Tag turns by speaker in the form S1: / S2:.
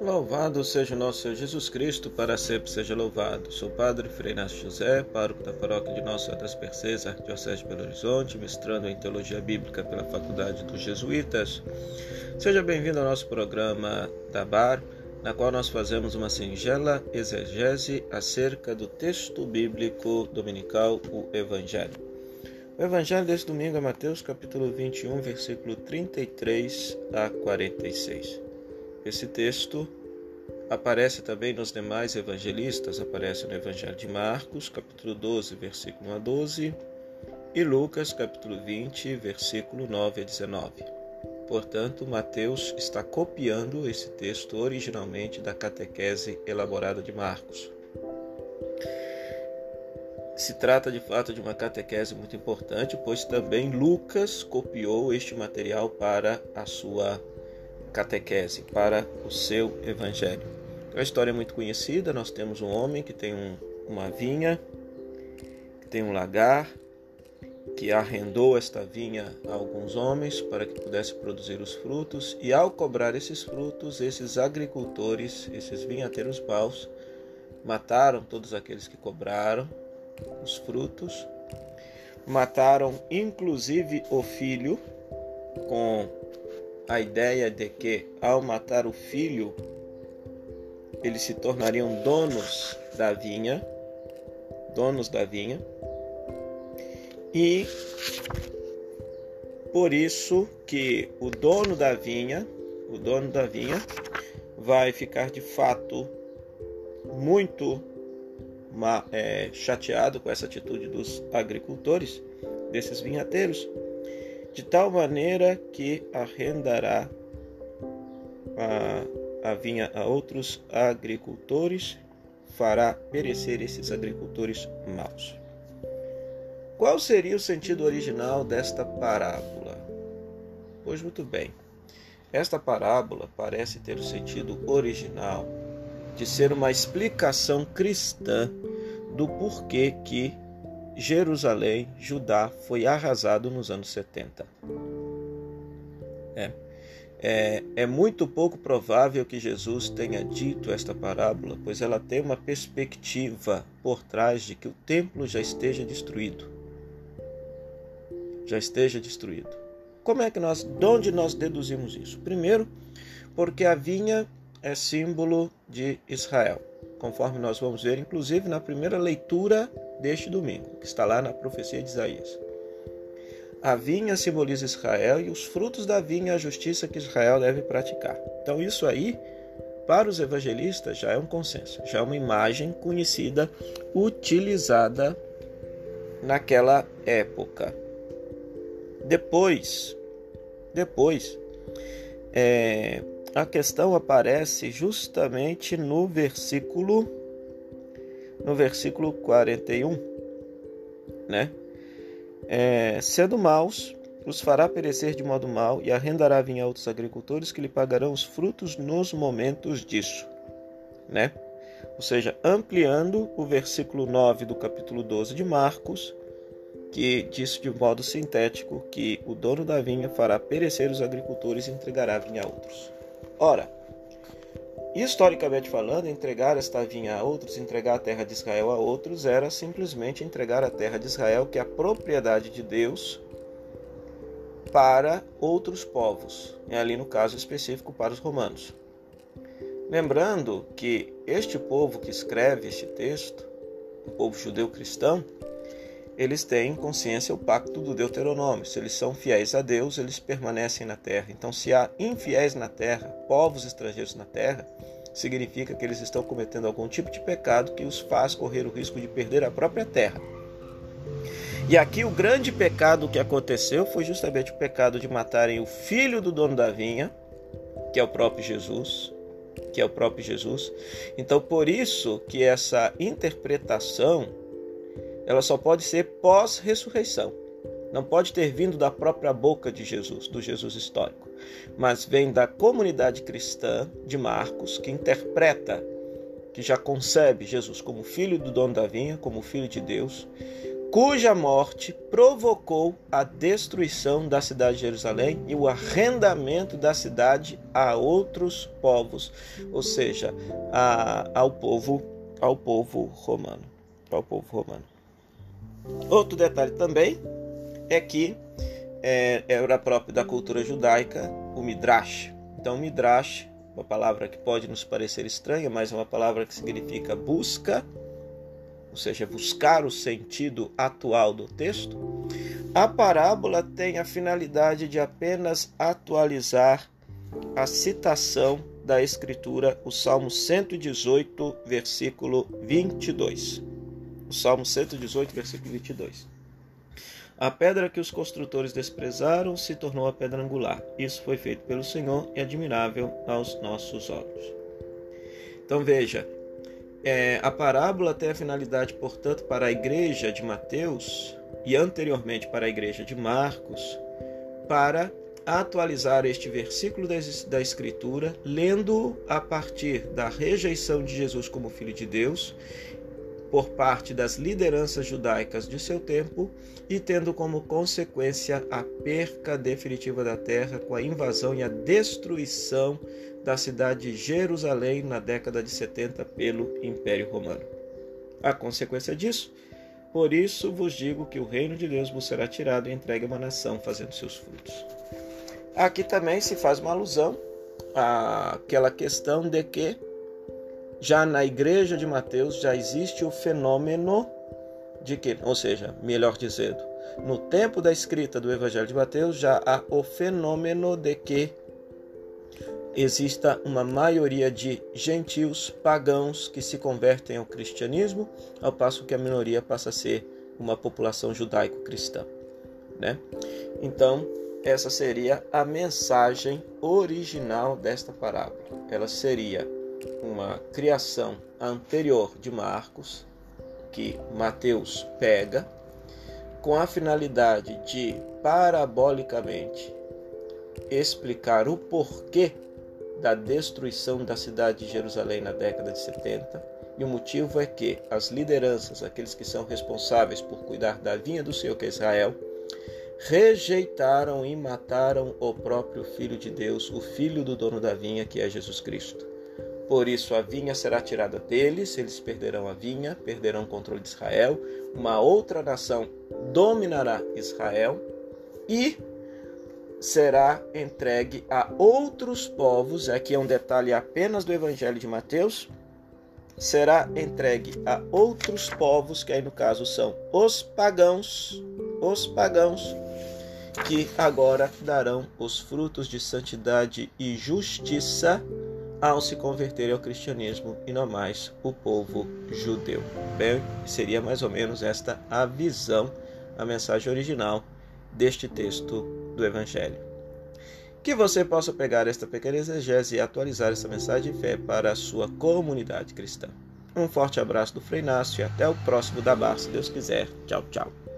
S1: Louvado seja o nosso Senhor Jesus Cristo, para sempre seja louvado. Sou Padre Frei Inácio José, pároco da paróquia de Nossa Senhora das Percês, Arquidiocese de Belo Horizonte, mestrando em Teologia Bíblica pela Faculdade dos Jesuítas. Seja bem-vindo ao nosso programa da BAR, na qual nós fazemos uma singela exegese acerca do texto bíblico dominical, o Evangelho. O Evangelho deste domingo é Mateus capítulo 21, versículo 33 a 46. Esse texto aparece também nos demais evangelistas, aparece no Evangelho de Marcos, capítulo 12, versículo 1 a 12, e Lucas, capítulo 20, versículo 9 a 19. Portanto, Mateus está copiando esse texto originalmente da catequese elaborada de Marcos. Se trata de fato de uma catequese muito importante, pois também Lucas copiou este material para a sua catequese, para o seu evangelho. Então, a história é muito conhecida. Nós temos um homem que tem um, uma vinha, que tem um lagar, que arrendou esta vinha a alguns homens para que pudesse produzir os frutos, e ao cobrar esses frutos, esses agricultores, esses vinhateiros paus, mataram todos aqueles que cobraram os frutos, mataram inclusive o filho com a ideia de que ao matar o filho eles se tornariam donos da vinha, donos da vinha. E por isso que o dono da vinha, o dono da vinha vai ficar de fato muito é, chateado com essa atitude dos agricultores, desses vinhateiros, de tal maneira que arrendará a, a vinha a outros agricultores, fará perecer esses agricultores maus. Qual seria o sentido original desta parábola? Pois muito bem, esta parábola parece ter o sentido original de ser uma explicação cristã do porquê que Jerusalém, Judá, foi arrasado nos anos 70. É. É, é, muito pouco provável que Jesus tenha dito esta parábola, pois ela tem uma perspectiva por trás de que o templo já esteja destruído. Já esteja destruído. Como é que nós, de onde nós deduzimos isso? Primeiro, porque a vinha é símbolo de Israel, conforme nós vamos ver, inclusive na primeira leitura deste domingo, que está lá na profecia de Isaías. A vinha simboliza Israel e os frutos da vinha a justiça que Israel deve praticar. Então, isso aí, para os evangelistas, já é um consenso, já é uma imagem conhecida, utilizada naquela época. Depois, depois, é, a questão aparece justamente no versículo no versículo 41, né? É, sendo maus, os fará perecer de modo mau e arrendará vinha a outros agricultores que lhe pagarão os frutos nos momentos disso, né? Ou seja, ampliando o versículo 9 do capítulo 12 de Marcos, que diz de modo sintético que o dono da vinha fará perecer os agricultores e entregará a vinha a outros. Ora, Historicamente falando, entregar esta vinha a outros, entregar a terra de Israel a outros, era simplesmente entregar a terra de Israel, que é a propriedade de Deus, para outros povos, e ali no caso específico para os romanos. Lembrando que este povo que escreve este texto, o povo judeu cristão, eles têm consciência o pacto do Deuteronômio. Se eles são fiéis a Deus, eles permanecem na terra. Então, se há infiéis na terra, povos estrangeiros na terra, significa que eles estão cometendo algum tipo de pecado que os faz correr o risco de perder a própria terra. E aqui o grande pecado que aconteceu foi justamente o pecado de matarem o filho do dono da vinha, que é o próprio Jesus, que é o próprio Jesus. Então, por isso que essa interpretação ela só pode ser pós-ressurreição. Não pode ter vindo da própria boca de Jesus, do Jesus histórico, mas vem da comunidade cristã de Marcos, que interpreta, que já concebe Jesus como filho do dono da vinha, como filho de Deus, cuja morte provocou a destruição da cidade de Jerusalém e o arrendamento da cidade a outros povos, ou seja, a, ao povo ao povo romano, ao povo romano. Outro detalhe também é que é, era próprio da cultura judaica o midrash. Então, midrash, uma palavra que pode nos parecer estranha, mas é uma palavra que significa busca ou seja, buscar o sentido atual do texto, a parábola tem a finalidade de apenas atualizar a citação da Escritura, o Salmo 118, versículo 22. Salmo 118, versículo 22. A pedra que os construtores desprezaram se tornou a pedra angular. Isso foi feito pelo Senhor e admirável aos nossos olhos. Então veja, é, a parábola tem a finalidade, portanto, para a igreja de Mateus e anteriormente para a igreja de Marcos, para atualizar este versículo da Escritura, lendo a partir da rejeição de Jesus como Filho de Deus por parte das lideranças judaicas de seu tempo e tendo como consequência a perca definitiva da terra com a invasão e a destruição da cidade de Jerusalém na década de 70 pelo Império Romano. A consequência disso, por isso vos digo que o reino de Deus vos será tirado e entregue a uma nação fazendo seus frutos. Aqui também se faz uma alusão àquela questão de que já na igreja de Mateus já existe o fenômeno de que, ou seja, melhor dizendo, no tempo da escrita do Evangelho de Mateus já há o fenômeno de que exista uma maioria de gentios pagãos que se convertem ao cristianismo, ao passo que a minoria passa a ser uma população judaico-cristã, né? Então, essa seria a mensagem original desta parábola. Ela seria uma criação anterior de Marcos, que Mateus pega, com a finalidade de parabolicamente explicar o porquê da destruição da cidade de Jerusalém na década de 70. E o motivo é que as lideranças, aqueles que são responsáveis por cuidar da vinha do Senhor, que é Israel, rejeitaram e mataram o próprio Filho de Deus, o filho do dono da vinha, que é Jesus Cristo. Por isso a vinha será tirada deles, eles perderão a vinha, perderão o controle de Israel, uma outra nação dominará Israel e será entregue a outros povos. Aqui é um detalhe apenas do Evangelho de Mateus. Será entregue a outros povos, que aí no caso são os pagãos, os pagãos, que agora darão os frutos de santidade e justiça ao se converterem ao cristianismo e não mais o povo judeu. Bem, seria mais ou menos esta a visão, a mensagem original deste texto do Evangelho. Que você possa pegar esta pequena exegese e atualizar essa mensagem de fé para a sua comunidade cristã. Um forte abraço do Frei Inácio e até o próximo Dabar, se Deus quiser. Tchau, tchau.